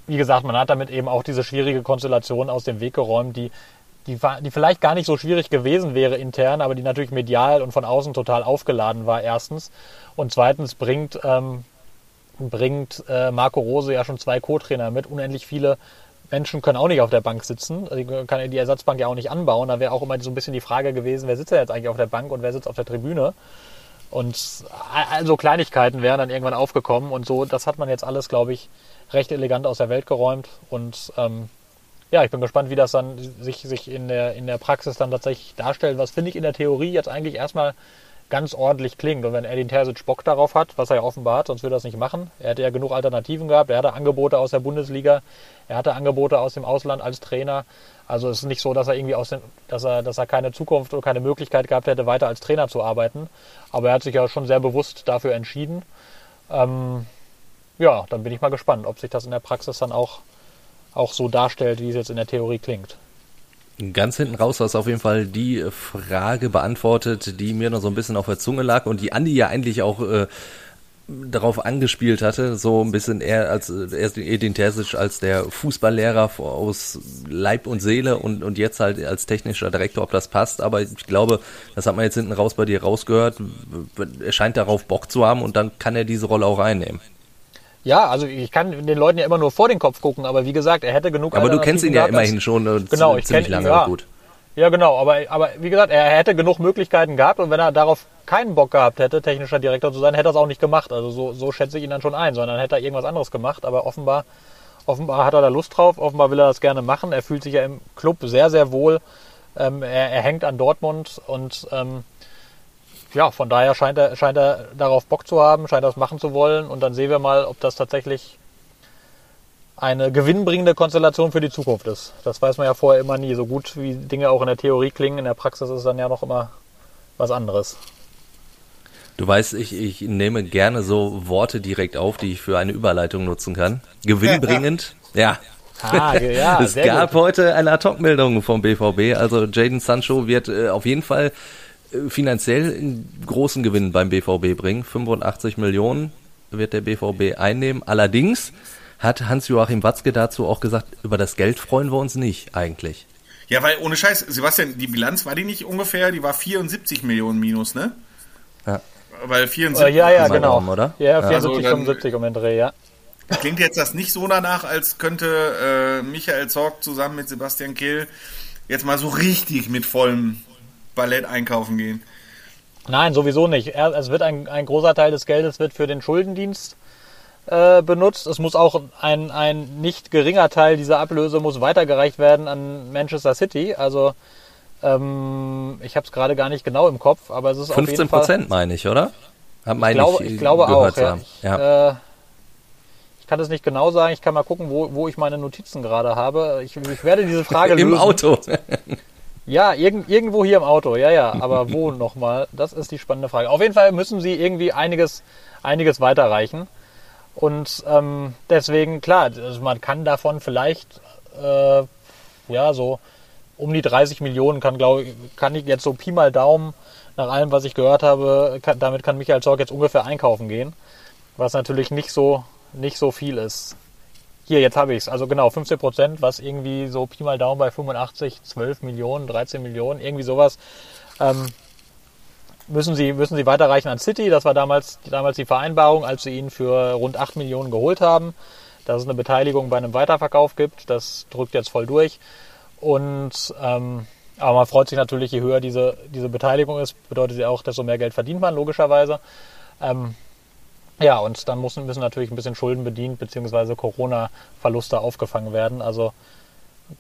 wie gesagt, man hat damit eben auch diese schwierige Konstellation aus dem Weg geräumt, die die, die vielleicht gar nicht so schwierig gewesen wäre intern, aber die natürlich medial und von außen total aufgeladen war, erstens. Und zweitens bringt, ähm, bringt äh, Marco Rose ja schon zwei Co-Trainer mit. Unendlich viele Menschen können auch nicht auf der Bank sitzen. Die kann die Ersatzbank ja auch nicht anbauen. Da wäre auch immer so ein bisschen die Frage gewesen, wer sitzt denn jetzt eigentlich auf der Bank und wer sitzt auf der Tribüne? Und also Kleinigkeiten wären dann irgendwann aufgekommen und so, das hat man jetzt alles, glaube ich, recht elegant aus der Welt geräumt und ähm, ja, ich bin gespannt, wie das dann sich, sich in, der, in der Praxis dann tatsächlich darstellt. Was finde ich in der Theorie jetzt eigentlich erstmal ganz ordentlich klingt. Und wenn Edin Terzic Bock darauf hat, was er ja offenbar hat, sonst würde er das nicht machen. Er hätte ja genug Alternativen gehabt. Er hatte Angebote aus der Bundesliga. Er hatte Angebote aus dem Ausland als Trainer. Also es ist nicht so, dass er irgendwie aus den, dass er, dass er keine Zukunft oder keine Möglichkeit gehabt hätte, weiter als Trainer zu arbeiten. Aber er hat sich ja schon sehr bewusst dafür entschieden. Ähm, ja, dann bin ich mal gespannt, ob sich das in der Praxis dann auch auch so darstellt, wie es jetzt in der Theorie klingt. Ganz hinten raus hast du auf jeden Fall die Frage beantwortet, die mir noch so ein bisschen auf der Zunge lag und die Andi ja eigentlich auch äh, darauf angespielt hatte, so ein bisschen eher als erst Edin Terzic als der Fußballlehrer aus Leib und Seele und, und jetzt halt als technischer Direktor, ob das passt. Aber ich glaube, das hat man jetzt hinten raus bei dir rausgehört. Er scheint darauf Bock zu haben und dann kann er diese Rolle auch einnehmen. Ja, also ich kann den Leuten ja immer nur vor den Kopf gucken, aber wie gesagt, er hätte genug. Aber du kennst ihn ja immerhin schon äh, genau, ich ziemlich kenn, lange ja. gut. Ja, genau, aber, aber wie gesagt, er hätte genug Möglichkeiten gehabt und wenn er darauf keinen Bock gehabt hätte, technischer Direktor zu sein, hätte er es auch nicht gemacht. Also so, so schätze ich ihn dann schon ein, sondern hätte er irgendwas anderes gemacht, aber offenbar, offenbar hat er da Lust drauf, offenbar will er das gerne machen. Er fühlt sich ja im Club sehr, sehr wohl. Ähm, er, er hängt an Dortmund und ähm, ja, von daher scheint er, scheint er darauf Bock zu haben, scheint das machen zu wollen und dann sehen wir mal, ob das tatsächlich eine gewinnbringende Konstellation für die Zukunft ist. Das weiß man ja vorher immer nie. So gut wie Dinge auch in der Theorie klingen, in der Praxis ist es dann ja noch immer was anderes. Du weißt, ich, ich nehme gerne so Worte direkt auf, die ich für eine Überleitung nutzen kann. Gewinnbringend, ja. Ah, ja es gab gut. heute eine Ad-Hoc-Meldung vom BVB. Also Jaden Sancho wird äh, auf jeden Fall äh, finanziell einen großen Gewinn beim BVB bringen. 85 Millionen wird der BVB einnehmen. Allerdings hat Hans-Joachim Watzke dazu auch gesagt, über das Geld freuen wir uns nicht eigentlich. Ja, weil ohne Scheiß, Sebastian, die Bilanz war die nicht ungefähr, die war 74 Millionen minus, ne? Ja. Weil 74 Äh, ja, ja, genau. Daumen, oder? Ja, Also 74, dann- 75 um den Dreh, ja. Klingt jetzt das nicht so danach, als könnte äh, Michael Zorg zusammen mit Sebastian Kehl jetzt mal so richtig mit vollem Ballett einkaufen gehen. Nein, sowieso nicht. Er, es wird ein, ein großer Teil des Geldes wird für den Schuldendienst äh, benutzt. Es muss auch ein, ein nicht geringer Teil dieser Ablöse muss weitergereicht werden an Manchester City. Also ähm, ich habe es gerade gar nicht genau im Kopf, aber es ist auf 15 jeden Fall. Prozent meine ich, oder? Hab meine Ich glaube, ich, ich glaube auch. Ja. Ich, Ja. Äh, ich kann es nicht genau sagen. Ich kann mal gucken, wo, wo ich meine Notizen gerade habe. Ich, ich werde diese Frage Im lösen. Auto. Ja, irgend, irgendwo hier im Auto, ja, ja. Aber wo nochmal? Das ist die spannende Frage. Auf jeden Fall müssen sie irgendwie einiges, einiges weiterreichen. Und ähm, deswegen, klar, also man kann davon vielleicht, äh, ja, so um die 30 Millionen kann, glaube ich, kann ich jetzt so Pi mal Daumen, nach allem, was ich gehört habe, kann, damit kann Michael Zorc jetzt ungefähr einkaufen gehen. Was natürlich nicht so, nicht so viel ist. Hier, jetzt habe ich es. Also genau, 15 Prozent, was irgendwie so Pi mal Daumen bei 85, 12 Millionen, 13 Millionen, irgendwie sowas. Ähm, müssen sie, müssen sie weiterreichen an City. Das war damals, damals die Vereinbarung, als sie ihn für rund 8 Millionen geholt haben. Dass es eine Beteiligung bei einem Weiterverkauf gibt. Das drückt jetzt voll durch. Und ähm, aber man freut sich natürlich, je höher diese, diese Beteiligung ist, bedeutet ja auch, desto mehr Geld verdient man, logischerweise. Ähm, ja, und dann müssen, müssen natürlich ein bisschen Schulden bedient, beziehungsweise Corona-Verluste aufgefangen werden. Also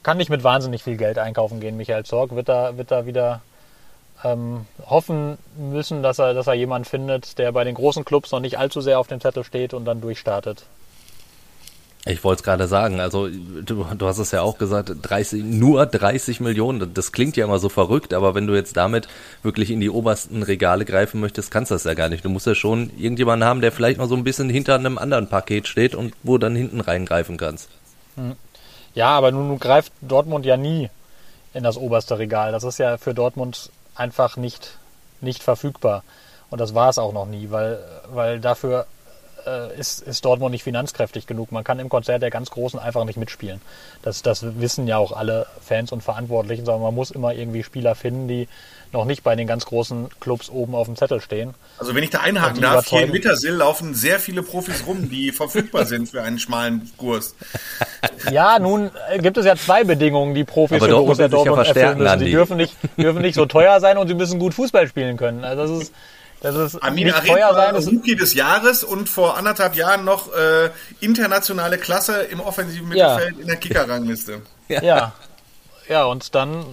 kann nicht mit wahnsinnig viel Geld einkaufen gehen, Michael Zorg. Wird da, wird da wieder ähm, hoffen müssen, dass er, dass er jemanden findet, der bei den großen Clubs noch nicht allzu sehr auf dem Zettel steht und dann durchstartet. Ich wollte es gerade sagen, also du, du hast es ja auch gesagt, 30, nur 30 Millionen, das klingt ja immer so verrückt, aber wenn du jetzt damit wirklich in die obersten Regale greifen möchtest, kannst du das ja gar nicht. Du musst ja schon irgendjemanden haben, der vielleicht noch so ein bisschen hinter einem anderen Paket steht und wo dann hinten reingreifen kannst. Ja, aber nun, nun greift Dortmund ja nie in das oberste Regal. Das ist ja für Dortmund einfach nicht, nicht verfügbar. Und das war es auch noch nie, weil, weil dafür äh, ist, ist Dortmund nicht finanzkräftig genug. Man kann im Konzert der ganz Großen einfach nicht mitspielen. Das, das wissen ja auch alle Fans und Verantwortlichen, sondern man muss immer irgendwie Spieler finden, die noch nicht bei den ganz großen Clubs oben auf dem Zettel stehen. Also wenn ich da einhaken die darf, hier in Wittersill laufen sehr viele Profis rum, die verfügbar sind für einen schmalen Kurs. Ja, nun gibt es ja zwei Bedingungen, die Profis Aber für Dortmund Borussia Dortmund erfüllen verstärken, müssen. Sie dürfen nicht, dürfen nicht so teuer sein und sie müssen gut Fußball spielen können. Also das ist, das ist Amin nicht teuer war sein. Das Rookie des Jahres und vor anderthalb Jahren noch äh, internationale Klasse im offensiven Ja. Mittelfeld in der Kicker-Rangliste. ja, ja und dann,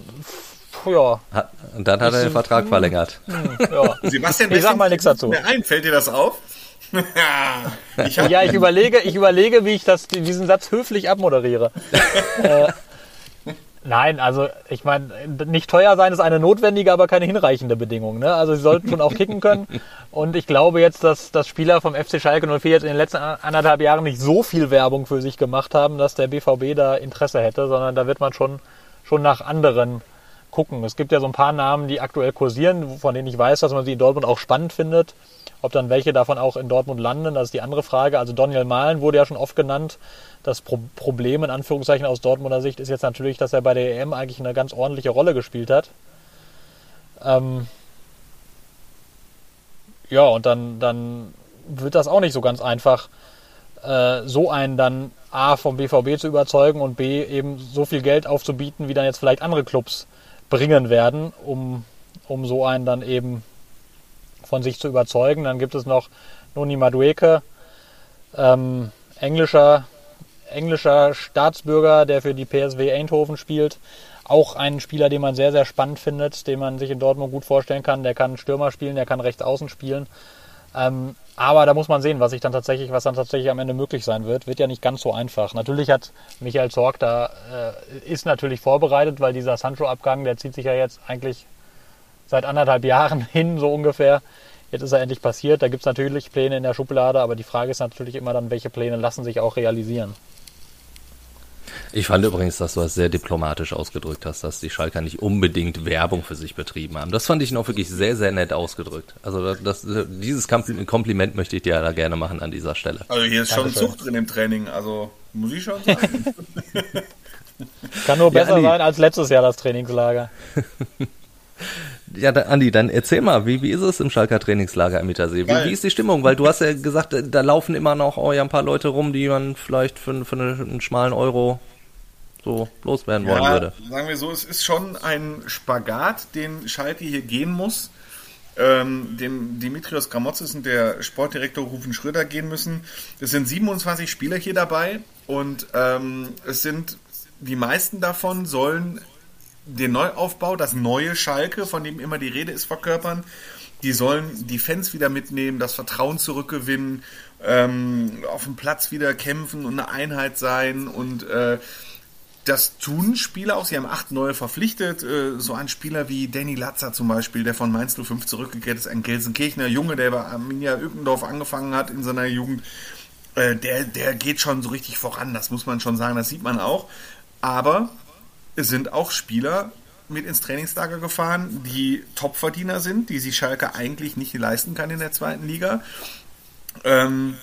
ja, Hat, und dann hat er den Vertrag verlängert. ja. Sebastian, Ich sag mal nichts dazu. fällt mir Ein, fällt dir das auf? ich Ja, ich überlege, ich überlege, wie ich das, diesen Satz höflich abmoderiere. äh, nein, also ich meine, nicht teuer sein ist eine notwendige, aber keine hinreichende Bedingung. Ne? Also sie sollten schon auch kicken können. Und ich glaube jetzt, dass, dass Spieler vom FC Schalke 04 jetzt in den letzten anderthalb Jahren nicht so viel Werbung für sich gemacht haben, dass der BVB da Interesse hätte, sondern da wird man schon, schon nach anderen gucken. Es gibt ja so ein paar Namen, die aktuell kursieren, von denen ich weiß, dass man sie in Dortmund auch spannend findet. Ob dann welche davon auch in Dortmund landen, das ist die andere Frage. Also Daniel Mahlen wurde ja schon oft genannt. Das Pro Problem in Anführungszeichen aus Dortmunder Sicht ist jetzt natürlich, dass er bei der EM eigentlich eine ganz ordentliche Rolle gespielt hat. Ähm ja, und dann, dann wird das auch nicht so ganz einfach, äh, so einen dann A vom BVB zu überzeugen und B eben so viel Geld aufzubieten, wie dann jetzt vielleicht andere Clubs bringen werden, um, um so einen dann eben von sich zu überzeugen. Dann gibt es noch Noni Madueke, ähm, englischer, englischer Staatsbürger, der für die PSW Eindhoven spielt. Auch ein Spieler, den man sehr, sehr spannend findet, den man sich in Dortmund gut vorstellen kann. Der kann Stürmer spielen, der kann rechts außen spielen. Ähm, aber da muss man sehen, was sich dann tatsächlich, was dann tatsächlich am Ende möglich sein wird. Wird ja nicht ganz so einfach. Natürlich hat Michael Zorg da, äh, ist natürlich vorbereitet, weil dieser Sancho-Abgang, der zieht sich ja jetzt eigentlich seit anderthalb Jahren hin, so ungefähr. Jetzt ist er endlich passiert. Da gibt es natürlich Pläne in der Schublade, aber die Frage ist natürlich immer dann, welche Pläne lassen sich auch realisieren. Ich fand übrigens, dass du das sehr diplomatisch ausgedrückt hast, dass die Schalker nicht unbedingt Werbung für sich betrieben haben. Das fand ich noch wirklich sehr, sehr nett ausgedrückt. Also das, dieses Kompliment möchte ich dir da gerne machen an dieser Stelle. Also hier ist schon Dankeschön. Zucht drin im Training, also muss ich schon sagen. Kann nur besser ja, sein als letztes Jahr das Trainingslager. Ja, da, Andi, dann erzähl mal, wie, wie ist es im Schalker Trainingslager im Mittersee? Wie, wie, ist die Stimmung? Weil du hast ja gesagt, da laufen immer noch oh, ja, ein paar Leute rum, die man vielleicht für, für einen schmalen Euro so loswerden ja, wollen würde. Sagen wir so, es ist schon ein Spagat, den Schalke hier gehen muss. Ähm, den Dimitrios Gramotzes und der Sportdirektor Rufen Schröder gehen müssen. Es sind 27 Spieler hier dabei und ähm, es sind die meisten davon sollen den Neuaufbau, das neue Schalke, von dem immer die Rede ist, verkörpern. Die sollen die Fans wieder mitnehmen, das Vertrauen zurückgewinnen, ähm, auf dem Platz wieder kämpfen und eine Einheit sein und äh, das tun Spieler auch. Sie haben acht neue verpflichtet. Äh, so ein Spieler wie Danny Latzer zum Beispiel, der von Mainz 05 zurückgekehrt ist, ein Gelsenkirchener Junge, der bei Arminia Ückendorf angefangen hat in seiner Jugend. Äh, der, der geht schon so richtig voran, das muss man schon sagen, das sieht man auch. Aber sind auch Spieler mit ins Trainingslager gefahren, die Topverdiener sind, die sich Schalke eigentlich nicht leisten kann in der zweiten Liga. Ähm,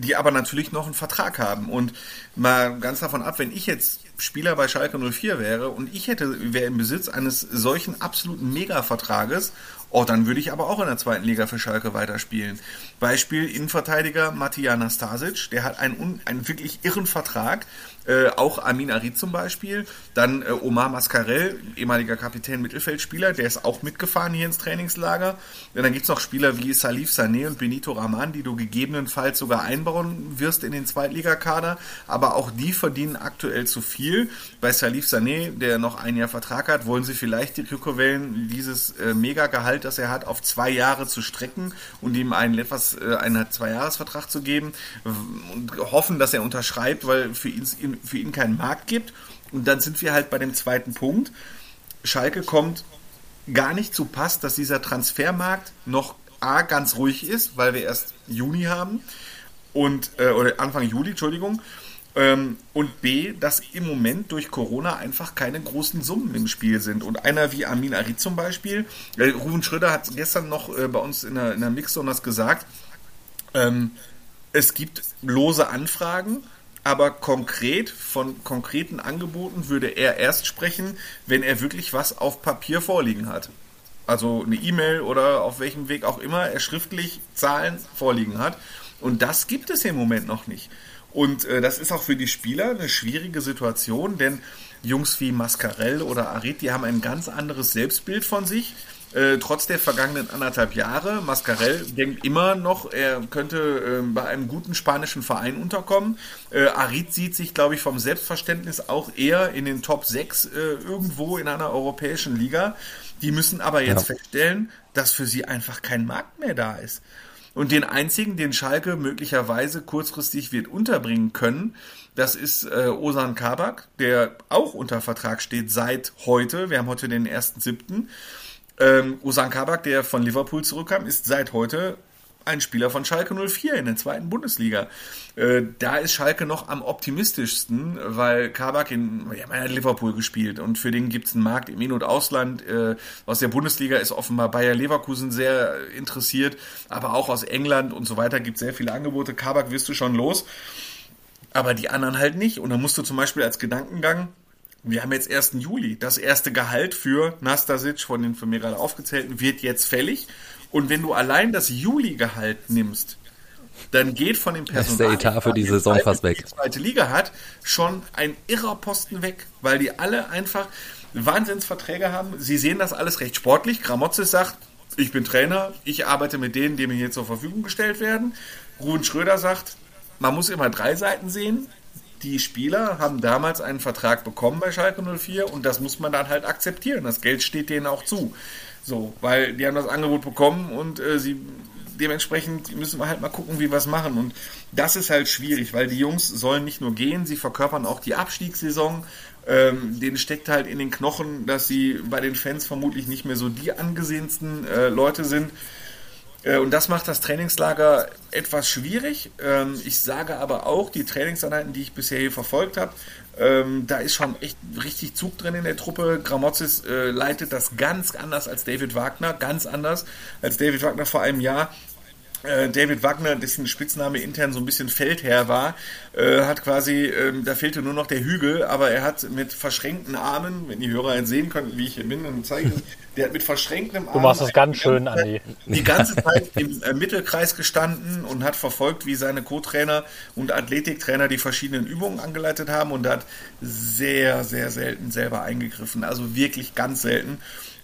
die aber natürlich noch einen Vertrag haben. Und mal ganz davon ab, wenn ich jetzt Spieler bei Schalke 04 wäre und ich hätte, wäre im Besitz eines solchen absoluten Mega-Vertrages, oh, dann würde ich aber auch in der zweiten Liga für Schalke weiterspielen. Beispiel Innenverteidiger Matija Nastasic, der hat einen, einen wirklich irren Vertrag, äh, auch Amin Arid zum Beispiel. Dann äh, Omar Mascarell, ehemaliger Kapitän Mittelfeldspieler, der ist auch mitgefahren hier ins Trainingslager. Und dann gibt es noch Spieler wie Salif Sané und Benito Rahman, die du gegebenenfalls sogar einbauen wirst in den Zweitligakader. Aber auch die verdienen aktuell zu viel. Bei Salif Sané, der noch ein Jahr Vertrag hat, wollen sie vielleicht die Rückwellen dieses äh, Megagehalt, das er hat, auf zwei Jahre zu strecken und ihm einen etwas äh, einen Zweijahresvertrag zu geben und hoffen, dass er unterschreibt, weil für ihn für ihn keinen Markt gibt. Und dann sind wir halt bei dem zweiten Punkt. Schalke kommt gar nicht zu Pass, dass dieser Transfermarkt noch A ganz ruhig ist, weil wir erst Juni haben und äh, oder Anfang Juli, Entschuldigung. Ähm, und B, dass im Moment durch Corona einfach keine großen Summen im Spiel sind. Und einer wie Amin Ari zum Beispiel, äh, Ruben Schröder hat gestern noch äh, bei uns in der, in der Mixzone das gesagt, ähm, es gibt lose Anfragen, aber konkret von konkreten Angeboten würde er erst sprechen, wenn er wirklich was auf Papier vorliegen hat. Also eine E-Mail oder auf welchem Weg auch immer er schriftlich Zahlen vorliegen hat. Und das gibt es im Moment noch nicht. Und äh, das ist auch für die Spieler eine schwierige Situation, denn Jungs wie Mascarell oder Arid, die haben ein ganz anderes Selbstbild von sich äh, trotz der vergangenen anderthalb Jahre. Mascarell denkt immer noch, er könnte äh, bei einem guten spanischen Verein unterkommen. Äh, Arid sieht sich, glaube ich, vom Selbstverständnis auch eher in den Top 6 äh, irgendwo in einer europäischen Liga. Die müssen aber jetzt ja. feststellen, dass für sie einfach kein Markt mehr da ist. Und den einzigen, den Schalke möglicherweise kurzfristig wird unterbringen können, das ist äh, Osan Kabak, der auch unter Vertrag steht seit heute. Wir haben heute den 1.7. Ähm, Usan Kabak, der von Liverpool zurückkam, ist seit heute ein Spieler von Schalke 04 in der zweiten Bundesliga. Äh, da ist Schalke noch am optimistischsten, weil Kabak in, ja, er hat Liverpool gespielt und für den gibt es einen Markt im In- und Ausland. Äh, aus der Bundesliga ist offenbar Bayer Leverkusen sehr interessiert, aber auch aus England und so weiter gibt es sehr viele Angebote. Kabak wirst du schon los, aber die anderen halt nicht. Und da musst du zum Beispiel als Gedankengang wir haben jetzt 1. Juli. Das erste Gehalt für Nastasic von den von mir gerade aufgezählten wird jetzt fällig. Und wenn du allein das Juli-Gehalt nimmst, dann geht von dem Personal, ist der Etat für die Saison fast weg. Die zweite Liga hat schon ein irrer Posten weg, weil die alle einfach Wahnsinnsverträge haben. Sie sehen das alles recht sportlich. Gramotze sagt, ich bin Trainer, ich arbeite mit denen, die mir hier zur Verfügung gestellt werden. Ruben Schröder sagt, man muss immer drei Seiten sehen die Spieler haben damals einen Vertrag bekommen bei Schalke 04 und das muss man dann halt akzeptieren. Das Geld steht denen auch zu. So, weil die haben das Angebot bekommen und äh, sie dementsprechend müssen wir halt mal gucken, wie wir es machen. Und das ist halt schwierig, weil die Jungs sollen nicht nur gehen, sie verkörpern auch die Abstiegssaison. Ähm, denen steckt halt in den Knochen, dass sie bei den Fans vermutlich nicht mehr so die angesehensten äh, Leute sind. Äh, und das macht das Trainingslager etwas schwierig. Ähm, ich sage aber auch, die Trainingseinheiten, die ich bisher hier verfolgt habe, Ähm, da ist schon echt richtig Zug drin in der Truppe. Gramozis äh, leitet das ganz anders als David Wagner, ganz anders als David Wagner vor einem Jahr. Äh, David Wagner, dessen Spitzname intern so ein bisschen Feldherr war, äh, hat quasi, äh, da fehlte nur noch der Hügel, aber er hat mit verschränkten Armen, wenn die Hörer jetzt sehen könnten, wie ich hier bin, dann zeige ich der hat mit verschränktem Arm. Du machst es ganz schön, Andi. Die ganze Zeit im äh, Mittelkreis gestanden und hat verfolgt, wie seine Co-Trainer und Athletiktrainer die verschiedenen Übungen angeleitet haben und hat sehr, sehr selten selber eingegriffen. Also wirklich ganz selten.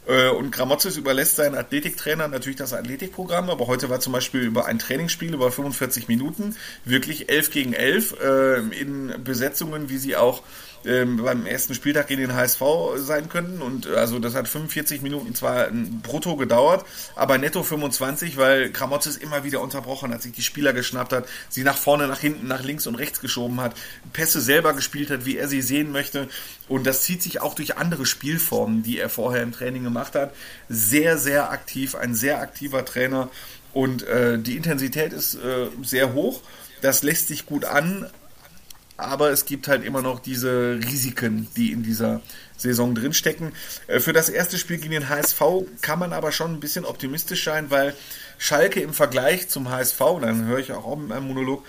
Äh, und Gramozis überlässt seinen Athletiktrainer natürlich das Athletikprogramm, aber heute war zum Beispiel über ein Trainingsspiel über 45 Minuten wirklich 11 gegen 11 äh, in Besetzungen, wie sie auch ähm, beim ersten Spieltag gegen den HSV sein könnten. Und äh, also das hat 45 Minuten zwar brutto gedauert, aber netto 25, weil Kramotzes immer wieder unterbrochen hat, sich die Spieler geschnappt hat, sie nach vorne, nach hinten, nach links und rechts geschoben hat, Pässe selber gespielt hat, wie er sie sehen möchte. Und das zieht sich auch durch andere Spielformen, die er vorher im Training gemacht hat. Sehr, sehr aktiv, ein sehr aktiver Trainer. Und äh, die Intensität ist äh, sehr hoch. Das lässt sich gut an, aber es gibt halt immer noch diese Risiken, die in dieser Saison drinstecken. Äh, für das erste Spiel gegen den HSV kann man aber schon ein bisschen optimistisch sein, weil Schalke im Vergleich zum HSV, dann höre ich auch in meinem Monolog,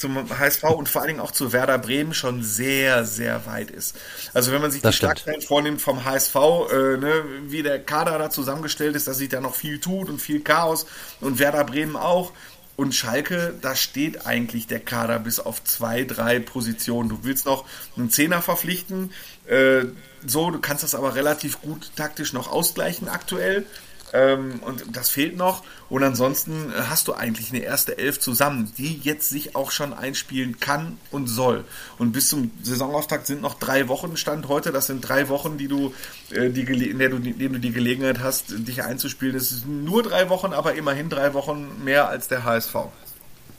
zum HSV und vor allen Dingen auch zu Werder Bremen schon sehr, sehr weit ist. Also wenn man sich das die Schlagzeilen vornimmt vom HSV, äh, ne, wie der Kader da zusammengestellt ist, dass sich da noch viel tut und viel Chaos und Werder Bremen auch, und Schalke, da steht eigentlich der Kader bis auf zwei, drei Positionen. Du willst noch einen Zehner verpflichten. Äh, so, du kannst das aber relativ gut taktisch noch ausgleichen aktuell. Ähm, und das fehlt noch. Und ansonsten hast du eigentlich eine erste Elf zusammen, die jetzt sich auch schon einspielen kann und soll. Und bis zum Saisonauftakt sind noch drei Wochen Stand heute. Das sind drei Wochen, die du, äh, die, in der du, denen du die Gelegenheit hast, dich einzuspielen. Es sind nur drei Wochen, aber immerhin drei Wochen mehr als der HSV.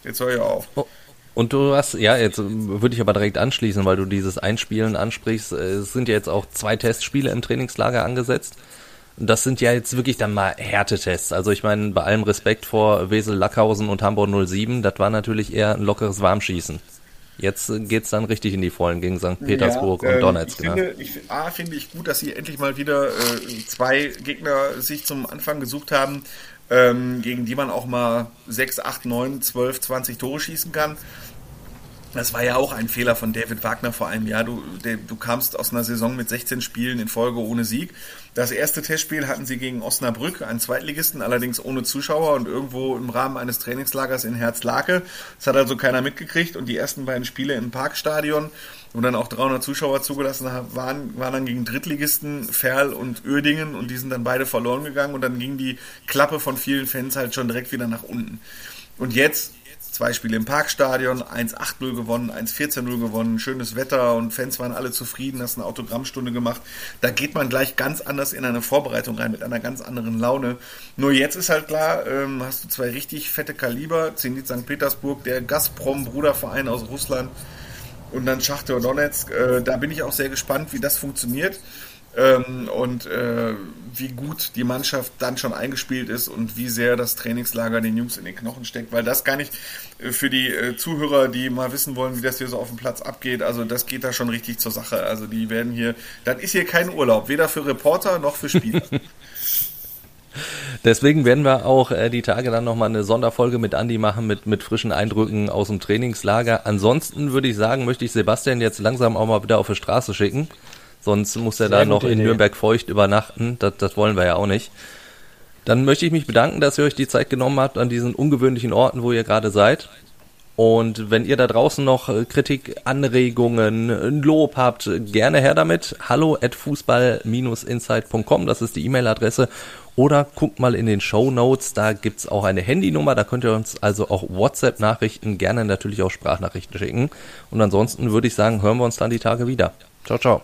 Jetzt höre ich auf. Oh. Und du hast, ja, jetzt würde ich aber direkt anschließen, weil du dieses Einspielen ansprichst. Es sind ja jetzt auch zwei Testspiele im Trainingslager angesetzt. Das sind ja jetzt wirklich dann mal Härtetests. Also ich meine, bei allem Respekt vor Wesel Lackhausen und Hamburg 07, das war natürlich eher ein lockeres Warmschießen. Jetzt geht's dann richtig in die Vollen gegen St. Petersburg ja, und Donetsk. Ich finde, ich, A, finde ich gut, dass sie endlich mal wieder äh, zwei Gegner sich zum Anfang gesucht haben, ähm, gegen die man auch mal 6, 8, 9, 12, 20 Tore schießen kann. Das war ja auch ein Fehler von David Wagner vor einem Jahr. Du, der, du kamst aus einer Saison mit 16 Spielen in Folge ohne Sieg. Das erste Testspiel hatten sie gegen Osnabrück, einen Zweitligisten, allerdings ohne Zuschauer und irgendwo im Rahmen eines Trainingslagers in Herzlake. Das hat also keiner mitgekriegt. Und die ersten beiden Spiele im Parkstadion, wo dann auch 300 Zuschauer zugelassen waren, waren dann gegen Drittligisten Ferl und Uerdingen und die sind dann beide verloren gegangen und dann ging die Klappe von vielen Fans halt schon direkt wieder nach unten. Und jetzt Zwei Spiele im Parkstadion, 1-8-0 gewonnen, 1-14-0 gewonnen, schönes Wetter und Fans waren alle zufrieden, hast eine Autogrammstunde gemacht. Da geht man gleich ganz anders in eine Vorbereitung rein, mit einer ganz anderen Laune. Nur jetzt ist halt klar, ähm, hast du zwei richtig fette Kaliber, Zenit St. Petersburg, der Gazprom-Bruderverein aus Russland und dann Schachter Donetsk. Äh, da bin ich auch sehr gespannt, wie das funktioniert ähm, und äh, wie gut die Mannschaft dann schon eingespielt ist und wie sehr das Trainingslager den Jungs in den Knochen steckt, weil das gar nicht äh, für die äh, Zuhörer, die mal wissen wollen, wie das hier so auf dem Platz abgeht, also das geht da schon richtig zur Sache. Also die werden hier, das ist hier kein Urlaub, weder für Reporter noch für Spieler. Deswegen werden wir auch äh, die Tage dann nochmal eine Sonderfolge mit Andy machen, mit, mit frischen Eindrücken aus dem Trainingslager. Ansonsten würde ich sagen, möchte ich Sebastian jetzt langsam auch mal wieder auf die Straße schicken. Sonst muss er Sehr da noch in Idee. Nürnberg feucht übernachten. Das, das wollen wir ja auch nicht. Dann möchte ich mich bedanken, dass ihr euch die Zeit genommen habt an diesen ungewöhnlichen Orten, wo ihr gerade seid. Und wenn ihr da draußen noch äh, Kritik, Anregungen, Lob habt, gerne her damit. Hallo at fußball-insight.com, das ist die E-Mail-Adresse. Oder guckt mal in den Show Notes, da gibt's auch eine Handynummer, da könnt ihr uns also auch WhatsApp-Nachrichten, gerne natürlich auch Sprachnachrichten schicken. Und ansonsten würde ich sagen, hören wir uns dann die Tage wieder. Ciao, ciao.